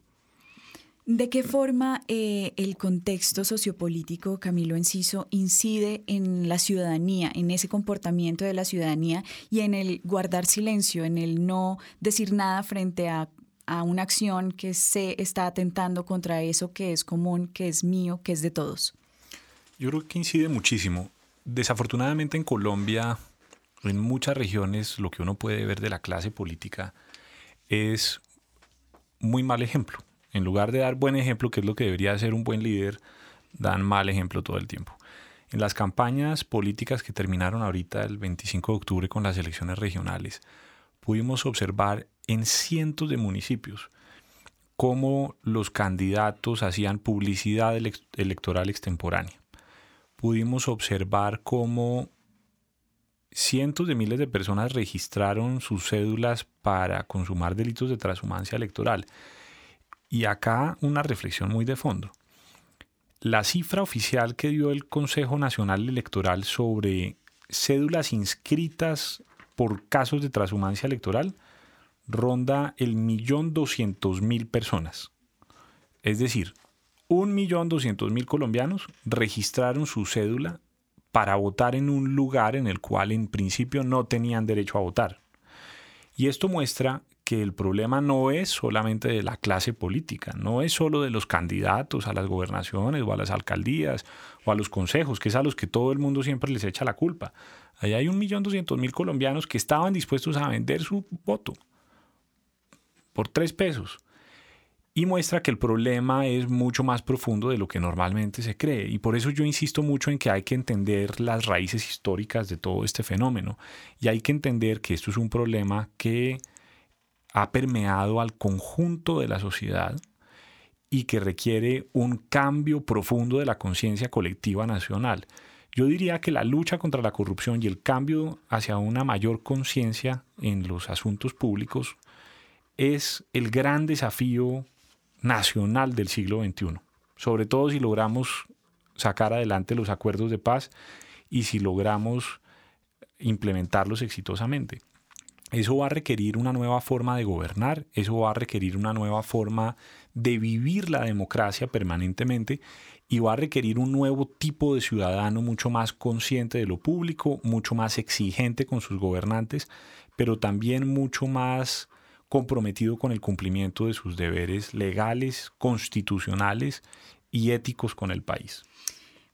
¿De qué forma eh, el contexto sociopolítico, Camilo Enciso, incide en la ciudadanía, en ese comportamiento de la ciudadanía y en el guardar silencio, en el no decir nada frente a, a una acción que se está atentando contra eso que es común, que es mío, que es de todos? Yo creo que incide muchísimo. Desafortunadamente en Colombia, en muchas regiones, lo que uno puede ver de la clase política es muy mal ejemplo en lugar de dar buen ejemplo, que es lo que debería ser un buen líder, dan mal ejemplo todo el tiempo. En las campañas políticas que terminaron ahorita el 25 de octubre con las elecciones regionales, pudimos observar en cientos de municipios cómo los candidatos hacían publicidad electoral extemporánea. Pudimos observar cómo cientos de miles de personas registraron sus cédulas para consumar delitos de transhumancia electoral. Y acá una reflexión muy de fondo. La cifra oficial que dio el Consejo Nacional Electoral sobre cédulas inscritas por casos de transhumancia electoral ronda el millón doscientos mil personas. Es decir, un millón doscientos mil colombianos registraron su cédula para votar en un lugar en el cual en principio no tenían derecho a votar. Y esto muestra que el problema no es solamente de la clase política, no es solo de los candidatos a las gobernaciones o a las alcaldías o a los consejos, que es a los que todo el mundo siempre les echa la culpa. Ahí hay un millón doscientos mil colombianos que estaban dispuestos a vender su voto por tres pesos. Y muestra que el problema es mucho más profundo de lo que normalmente se cree. Y por eso yo insisto mucho en que hay que entender las raíces históricas de todo este fenómeno. Y hay que entender que esto es un problema que ha permeado al conjunto de la sociedad y que requiere un cambio profundo de la conciencia colectiva nacional. Yo diría que la lucha contra la corrupción y el cambio hacia una mayor conciencia en los asuntos públicos es el gran desafío nacional del siglo XXI, sobre todo si logramos sacar adelante los acuerdos de paz y si logramos implementarlos exitosamente. Eso va a requerir una nueva forma de gobernar, eso va a requerir una nueva forma de vivir la democracia permanentemente y va a requerir un nuevo tipo de ciudadano mucho más consciente de lo público, mucho más exigente con sus gobernantes, pero también mucho más comprometido con el cumplimiento de sus deberes legales, constitucionales y éticos con el país.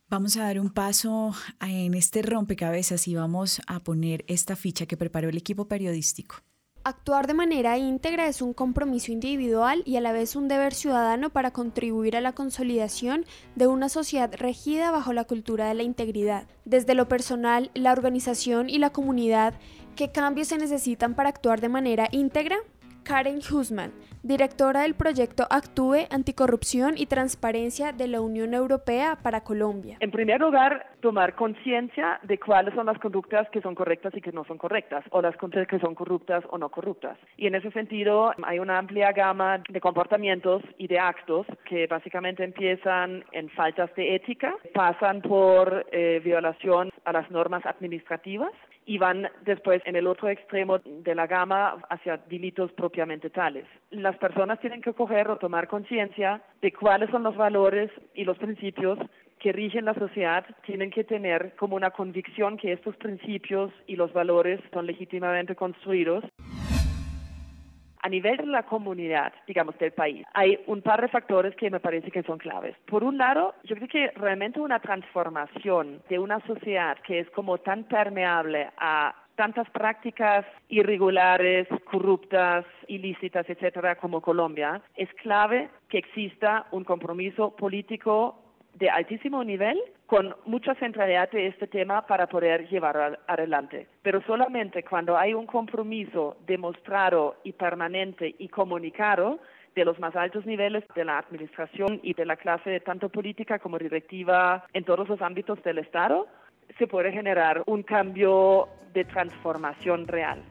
Vamos a dar un paso en este rompecabezas y vamos a poner esta ficha que preparó el equipo periodístico. Actuar de manera íntegra es un compromiso individual y a la vez un deber ciudadano para contribuir a la consolidación de una sociedad regida bajo la cultura de la integridad. Desde lo personal, la organización y la comunidad, ¿qué cambios se necesitan para actuar de manera íntegra? Karen Husman, directora del proyecto Actúe Anticorrupción y Transparencia de la Unión Europea para Colombia. En primer lugar, tomar conciencia de cuáles son las conductas que son correctas y que no son correctas, o las conductas que son corruptas o no corruptas. Y en ese sentido, hay una amplia gama de comportamientos y de actos que básicamente empiezan en faltas de ética, pasan por eh, violación a las normas administrativas y van después en el otro extremo de la gama hacia delitos propiamente tales. Las personas tienen que coger o tomar conciencia de cuáles son los valores y los principios que rigen la sociedad tienen que tener como una convicción que estos principios y los valores son legítimamente construidos a nivel de la comunidad, digamos, del país, hay un par de factores que me parece que son claves. Por un lado, yo creo que realmente una transformación de una sociedad que es como tan permeable a tantas prácticas irregulares, corruptas, ilícitas, etcétera, como Colombia, es clave que exista un compromiso político de altísimo nivel con mucha centralidad de este tema para poder llevarlo adelante. Pero solamente cuando hay un compromiso demostrado y permanente y comunicado de los más altos niveles de la administración y de la clase tanto política como directiva en todos los ámbitos del Estado, se puede generar un cambio de transformación real.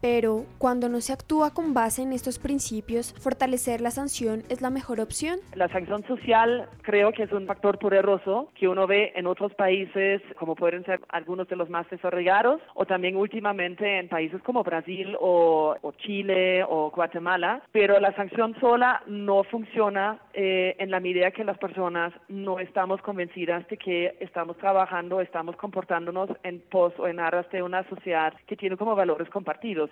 Pero, cuando no se actúa con base en estos principios, fortalecer la sanción es la mejor opción. La sanción social creo que es un factor poderoso que uno ve en otros países, como pueden ser algunos de los más desarrollados, o también últimamente en países como Brasil o, Chile o Guatemala. Pero la sanción sola no funciona eh, en la medida que las personas no estamos convencidas de que estamos trabajando, estamos comportándonos en pos o en aras de una sociedad que tiene como valores compartidos.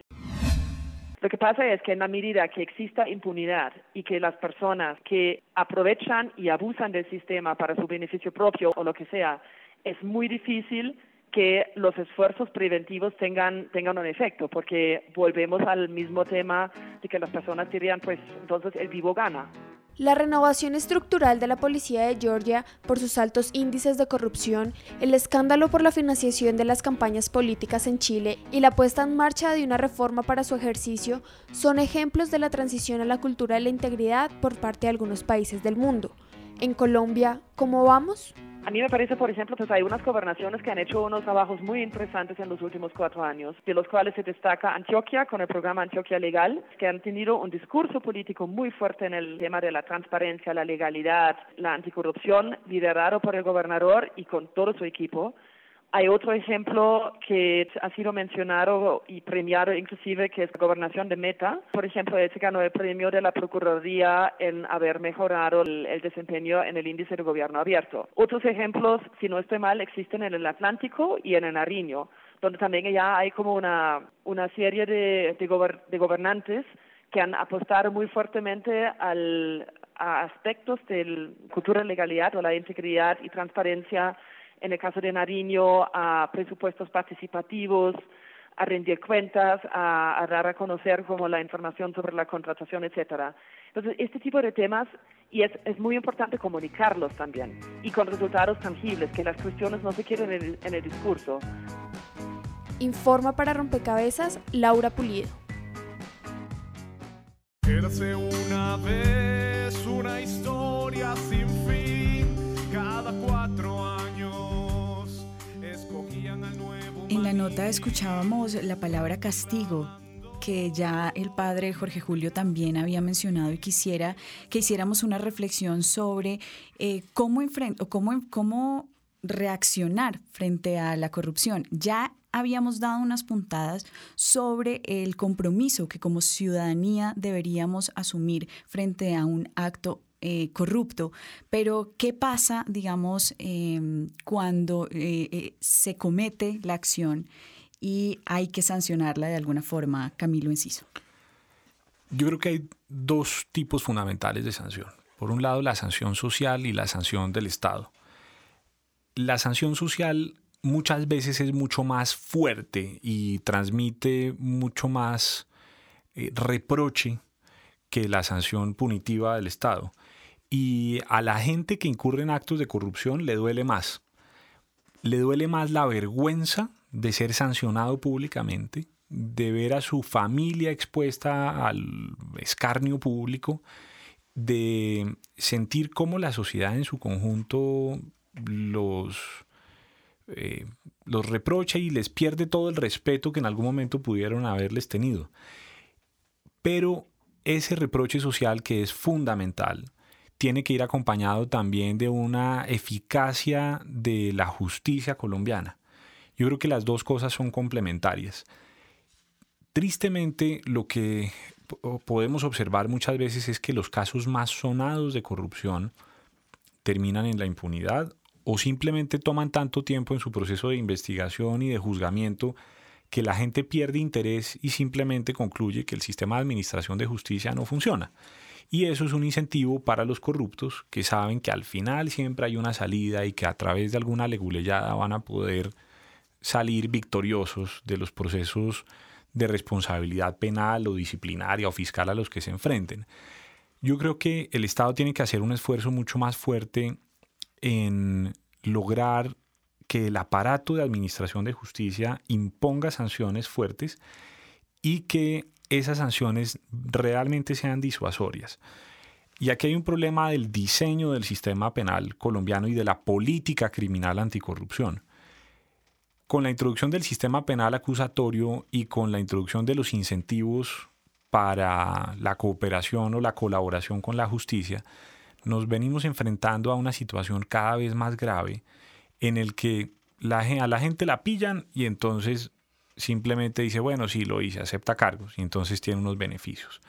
Lo que pasa es que en la medida que exista impunidad y que las personas que aprovechan y abusan del sistema para su beneficio propio o lo que sea, es muy difícil que los esfuerzos preventivos tengan, tengan un efecto, porque volvemos al mismo tema de que las personas dirían, pues entonces el vivo gana. La renovación estructural de la policía de Georgia por sus altos índices de corrupción, el escándalo por la financiación de las campañas políticas en Chile y la puesta en marcha de una reforma para su ejercicio son ejemplos de la transición a la cultura de la integridad por parte de algunos países del mundo. En Colombia, ¿cómo vamos? A mí me parece, por ejemplo, pues hay unas gobernaciones que han hecho unos trabajos muy interesantes en los últimos cuatro años, de los cuales se destaca Antioquia con el programa Antioquia Legal, que han tenido un discurso político muy fuerte en el tema de la transparencia, la legalidad, la anticorrupción, liderado por el gobernador y con todo su equipo. Hay otro ejemplo que ha sido mencionado y premiado inclusive, que es la gobernación de Meta. Por ejemplo, él se ganó el premio de la Procuraduría en haber mejorado el, el, desempeño en el índice de gobierno abierto. Otros ejemplos, si no estoy mal, existen en el Atlántico y en el Nariño, donde también ya hay como una, una serie de, de, de gobernantes que han apostado muy fuertemente al, a aspectos de cultura de legalidad o la integridad y transparencia en el caso de Nariño, a presupuestos participativos, a rendir cuentas, a, dar a conocer como la información sobre la contratación, etcétera. Entonces, este tipo de temas, y es, es muy importante comunicarlos también, y con resultados tangibles, que las cuestiones no se queden en el, en el discurso. Informa para Rompecabezas, Laura Pulido. una vez una historia sin fin, cada cuatro En la nota escuchábamos la palabra castigo, que ya el padre Jorge Julio también había mencionado y quisiera que hiciéramos una reflexión sobre eh, cómo, o cómo, cómo reaccionar frente a la corrupción. Ya habíamos dado unas puntadas sobre el compromiso que como ciudadanía deberíamos asumir frente a un acto eh, corrupto, pero ¿qué pasa, digamos, em, cuando eh, eh, se comete la acción y hay que sancionarla de alguna forma, Camilo Enciso? Yo creo que hay dos tipos fundamentales de sanción. Por un lado, la sanción social y la sanción del Estado. La sanción social muchas veces es mucho más fuerte y transmite mucho más reproche que la sanción punitiva del Estado. Y a la gente que incurre en actos de corrupción le duele más. Le duele más la vergüenza de ser sancionado públicamente, de ver a su familia expuesta al escarnio público, de sentir cómo la sociedad en su conjunto los, eh, los reprocha y les pierde todo el respeto que en algún momento pudieron haberles tenido. Pero ese reproche social que es fundamental, tiene que ir acompañado también de una eficacia de la justicia colombiana. Yo creo que las dos cosas son complementarias. Tristemente, lo que podemos observar muchas veces es que los casos más sonados de corrupción terminan en la impunidad o simplemente toman tanto tiempo en su proceso de investigación y de juzgamiento que la gente pierde interés y simplemente concluye que el sistema de administración de justicia no funciona. Y eso es un incentivo para los corruptos que saben que al final siempre hay una salida y que a través de alguna leguleyada van a poder salir victoriosos de los procesos de responsabilidad penal o disciplinaria o fiscal a los que se enfrenten. Yo creo que el Estado tiene que hacer un esfuerzo mucho más fuerte en lograr que el aparato de administración de justicia imponga sanciones fuertes y que esas sanciones realmente sean disuasorias. Y aquí hay un problema del diseño del sistema penal colombiano y de la política criminal anticorrupción. con la introducción del sistema penal acusatorio y con la introducción de los incentivos para la cooperación o la colaboración con la justicia, nos venimos enfrentando a una situación cada vez más grave en el que a la gente la pillan y entonces simplemente dice, bueno, sí, lo hice, acepta cargos y entonces tiene unos beneficios.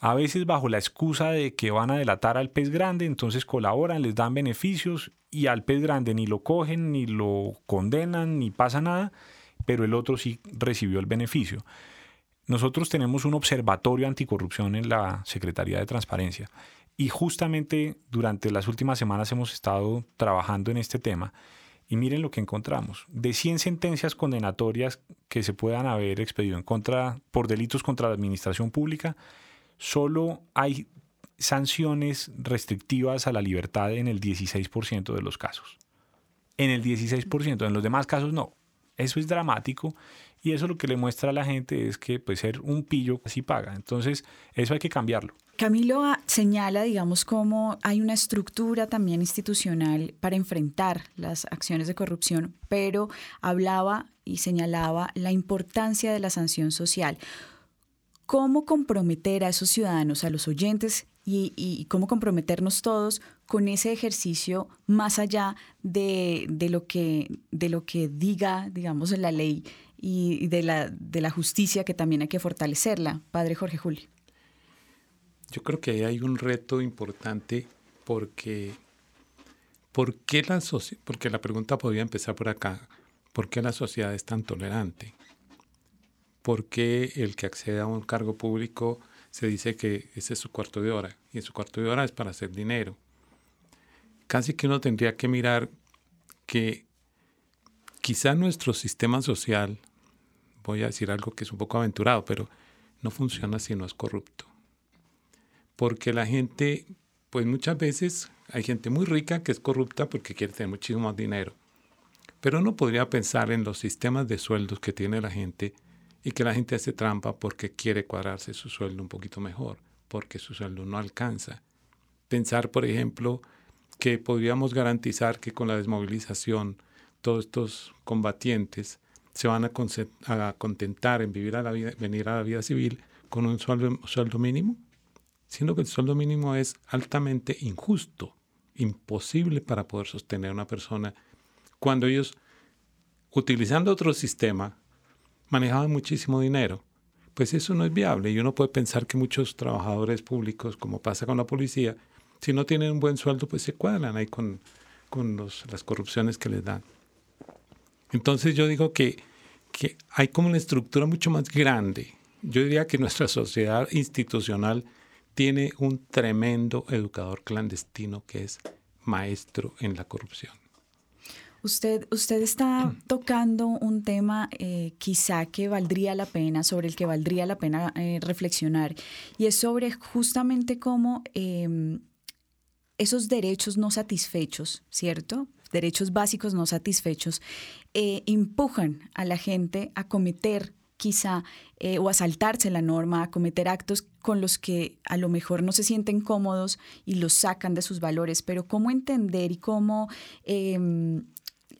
A veces bajo la excusa de que van a delatar al pez grande, entonces colaboran, les dan beneficios y al pez grande ni lo cogen, ni lo condenan, ni pasa nada, pero el otro sí recibió el beneficio. Nosotros tenemos un observatorio anticorrupción en la Secretaría de Transparencia y justamente durante las últimas semanas hemos estado trabajando en este tema y miren lo que encontramos. De 100 sentencias condenatorias que se puedan haber expedido en contra por delitos contra la administración pública, solo hay sanciones restrictivas a la libertad en el 16% de los casos. En el 16%, en los demás casos no. Eso es dramático y eso lo que le muestra a la gente es que pues ser un pillo así paga. Entonces, eso hay que cambiarlo. Camilo señala, digamos, cómo hay una estructura también institucional para enfrentar las acciones de corrupción, pero hablaba y señalaba la importancia de la sanción social. ¿Cómo comprometer a esos ciudadanos, a los oyentes y, cómo comprometernos todos con ese ejercicio más allá de, lo, que, de lo que diga, digamos, la ley y de la, de la justicia que también hay que fortalecerla? Padre Jorge Julio. Yo creo que hay un reto importante porque, ¿por qué la porque la pregunta podría empezar por acá, ¿por qué la sociedad es tan tolerante? ¿Por qué el que accede a un cargo público se dice que ese es su cuarto de hora y su cuarto de hora es para hacer dinero? Casi que uno tendría que mirar que quizá nuestro sistema social, voy a decir algo que es un poco aventurado, pero no funciona si no es corrupto porque la gente, pues muchas veces hay gente muy rica que es corrupta porque quiere tener muchísimo más dinero. Pero uno podría pensar en los sistemas de sueldos que tiene la gente y que la gente hace trampa porque quiere cuadrarse su sueldo un poquito mejor, porque su sueldo no alcanza. Pensar, por ejemplo, que podríamos garantizar que con la desmovilización todos estos combatientes se van a, contentar en vivir a la vida, venir a la vida civil con un sueldo mínimo siendo que el sueldo mínimo es altamente injusto, imposible para poder sostener a una persona, cuando ellos, utilizando otro sistema, manejaban muchísimo dinero. Pues eso no es viable y uno puede pensar que muchos trabajadores públicos, como pasa con la policía, si no tienen un buen sueldo, pues se cuadran ahí con, con las corrupciones que les dan. Entonces yo digo que, hay como una estructura mucho más grande. Yo diría que nuestra sociedad institucional tiene un tremendo educador clandestino que es maestro en la corrupción. Usted, usted está tocando un tema eh, quizá que valdría la pena, sobre el que valdría la pena eh, reflexionar, y es sobre justamente cómo em, esos derechos no satisfechos, ¿cierto? Derechos básicos no satisfechos, eh, empujan a la gente a cometer quizá eh, o a saltarse la norma, a cometer actos con los que a lo mejor no se sienten cómodos y los sacan de sus valores, pero cómo entender y cómo em,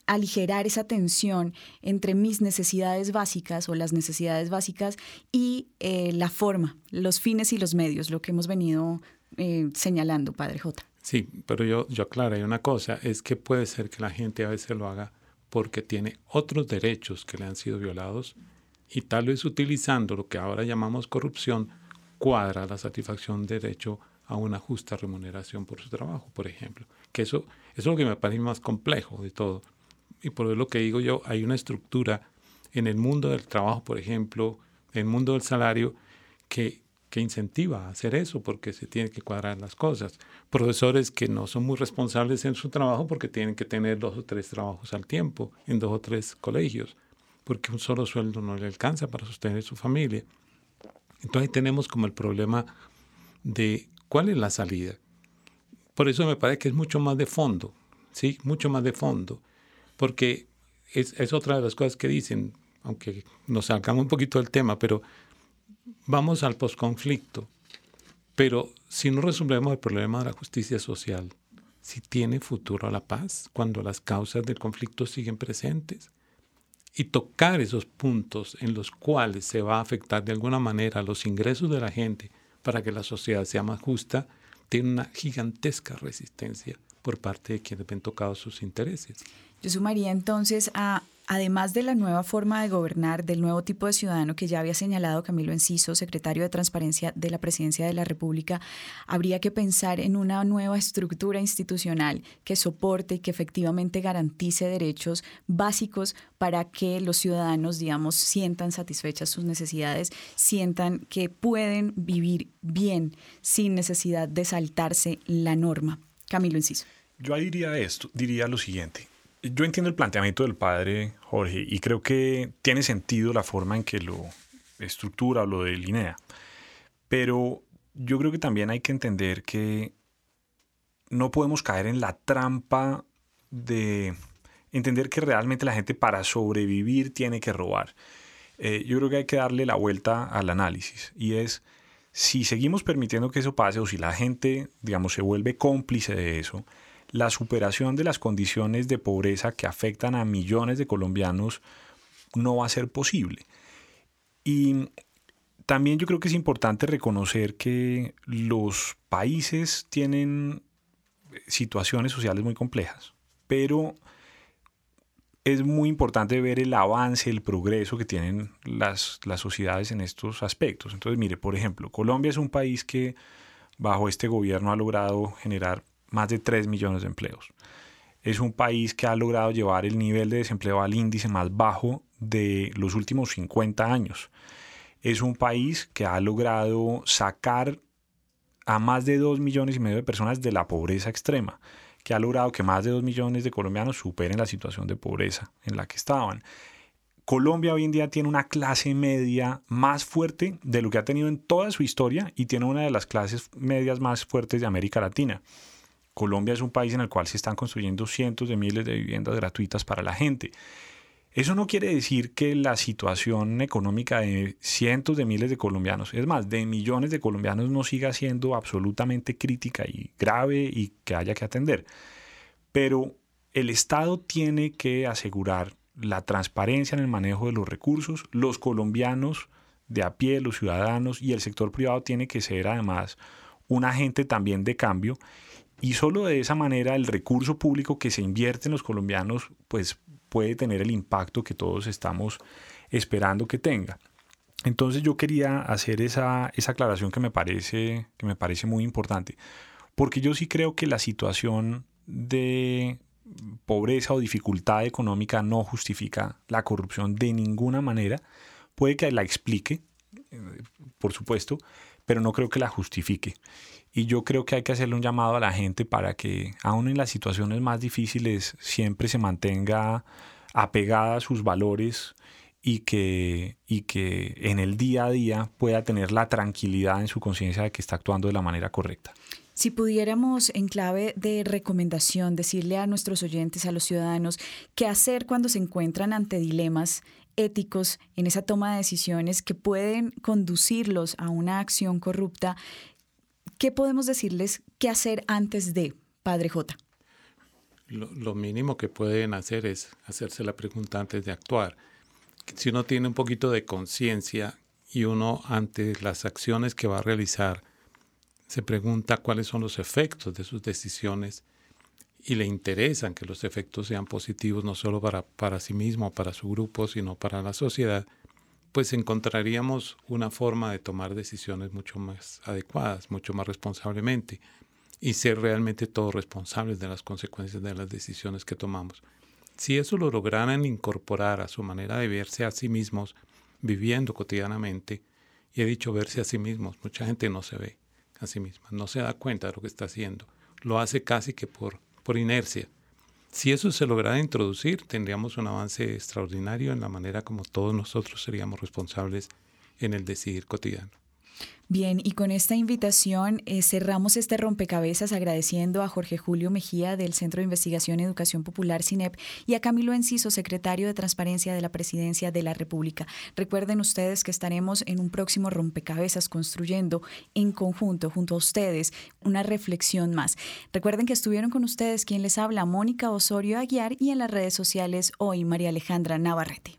aligerar esa tensión entre mis necesidades básicas o las necesidades básicas y eh, la forma, los fines y los medios, lo que hemos venido señalando, Padre J. Sí, pero yo, yo aclaré una cosa, es que puede ser que la gente a veces lo haga porque tiene otros derechos que le han sido violados y tal vez utilizando lo que ahora llamamos corrupción, cuadra la satisfacción de derecho a una justa remuneración por su trabajo, por ejemplo. Que eso, eso es lo que me parece más complejo de todo. Y por lo que digo yo, hay una estructura en el mundo del trabajo, por ejemplo, en el mundo del salario, que, que incentiva a hacer eso porque se tienen que cuadrar las cosas. Profesores que no son muy responsables en su trabajo porque tienen que tener dos o tres trabajos al tiempo en dos o tres colegios porque un solo sueldo no le alcanza para sostener su familia. Entonces tenemos como el problema de cuál es la salida. Por eso me parece que es mucho más de fondo, ¿sí? Mucho más de fondo, porque es, es otra de las cosas que dicen, aunque nos salgamos un poquito del tema, pero vamos al posconflicto. Pero si no resolvemos el problema de la justicia social, si tiene futuro la paz cuando las causas del conflicto siguen presentes, y tocar esos puntos en los cuales se va a afectar de alguna manera los ingresos de la gente para que la sociedad sea más justa, tiene una gigantesca resistencia por parte de quienes ven tocados sus intereses. Yo sumaría entonces a Además de la nueva forma de gobernar, del nuevo tipo de ciudadano que ya había señalado Camilo Enciso, secretario de Transparencia de la Presidencia de la República, habría que pensar en una nueva estructura institucional que soporte y que efectivamente garantice derechos básicos para que los ciudadanos, digamos, sientan satisfechas sus necesidades, sientan que pueden vivir bien sin necesidad de saltarse la norma. Camilo Enciso. Yo diría esto, diría lo siguiente yo entiendo el planteamiento del padre Jorge y creo que tiene sentido la forma en que lo estructura o lo delinea. Pero yo creo que también hay que entender que no podemos caer en la trampa de entender que realmente la gente para sobrevivir tiene que robar. Eh, yo creo que hay que darle la vuelta al análisis y es si seguimos permitiendo que eso pase o si la gente, digamos, se vuelve cómplice de eso, la superación de las condiciones de pobreza que afectan a millones de colombianos no va a ser posible. Y también yo creo que es importante reconocer que los países tienen situaciones sociales muy complejas, pero es muy importante ver el avance, el progreso que tienen las, las sociedades en estos aspectos. Entonces, mire, por ejemplo, Colombia es un país que bajo este gobierno ha logrado generar más de 3 millones de empleos. Es un país que ha logrado llevar el nivel de desempleo al índice más bajo de los últimos 50 años. Es un país que ha logrado sacar a más de 2 millones y medio de personas de la pobreza extrema, que ha logrado que más de 2 millones de colombianos superen la situación de pobreza en la que estaban. Colombia hoy en día tiene una clase media más fuerte de lo que ha tenido en toda su historia y tiene una de las clases medias más fuertes de América Latina. Colombia es un país en el cual se están construyendo cientos de miles de viviendas gratuitas para la gente. Eso no quiere decir que la situación económica de cientos de miles de colombianos, es más, de millones de colombianos, no siga siendo absolutamente crítica y grave y que haya que atender. Pero el Estado tiene que asegurar la transparencia en el manejo de los recursos. Los colombianos de a pie, los ciudadanos y el sector privado tiene que ser además un agente también de cambio y solo de esa manera el recurso público que se invierte en los colombianos pues puede tener el impacto que todos estamos esperando que tenga. Entonces yo quería hacer esa, esa aclaración que me, parece, que me parece muy importante, porque yo sí creo que la situación de pobreza o dificultad económica no justifica la corrupción de ninguna manera. Puede que la explique, eh, por supuesto, pero no creo que la justifique. Y yo creo que hay que hacerle un llamado a la gente para que, aun en las situaciones más difíciles, siempre se mantenga apegada a sus valores y que, y que en el día a día pueda tener la tranquilidad en su conciencia de que está actuando de la manera correcta. Si pudiéramos, en clave de recomendación, decirle a nuestros oyentes, a los ciudadanos, qué hacer cuando se encuentran ante dilemas éticos en esa toma de decisiones que pueden conducirlos a una acción corrupta, ¿qué podemos decirles qué hacer antes de, Padre J? Lo, mínimo que pueden hacer es hacerse la pregunta antes de actuar. Si uno tiene un poquito de conciencia y uno ante las acciones que va a realizar se pregunta cuáles son los efectos de sus decisiones y le interesan que los efectos sean positivos no solo para, para sí mismo, para su grupo, sino para la sociedad, pues encontraríamos una forma de tomar decisiones mucho más adecuadas, mucho más responsablemente y ser realmente todos responsables de las consecuencias de las decisiones que tomamos. Si eso lo lograran incorporar a su manera de verse a sí mismos viviendo cotidianamente, y he dicho verse a sí mismos, mucha gente no se ve a sí misma, no se da cuenta de lo que está haciendo, lo hace casi que por, por inercia. Si eso se lograra introducir, tendríamos un avance extraordinario en la manera como todos nosotros seríamos responsables en el decidir cotidiano. Bien, y con esta invitación eh, cerramos este rompecabezas agradeciendo a Jorge Julio Mejía del Centro de Investigación y Educación Popular CINEP y a Camilo Enciso, secretario de Transparencia de la Presidencia de la República. Recuerden ustedes que estaremos en un próximo rompecabezas construyendo en conjunto, junto a ustedes, una reflexión más. Recuerden que estuvieron con ustedes quien les habla, Mónica Osorio Aguiar, y en las redes sociales hoy María Alejandra Navarrete.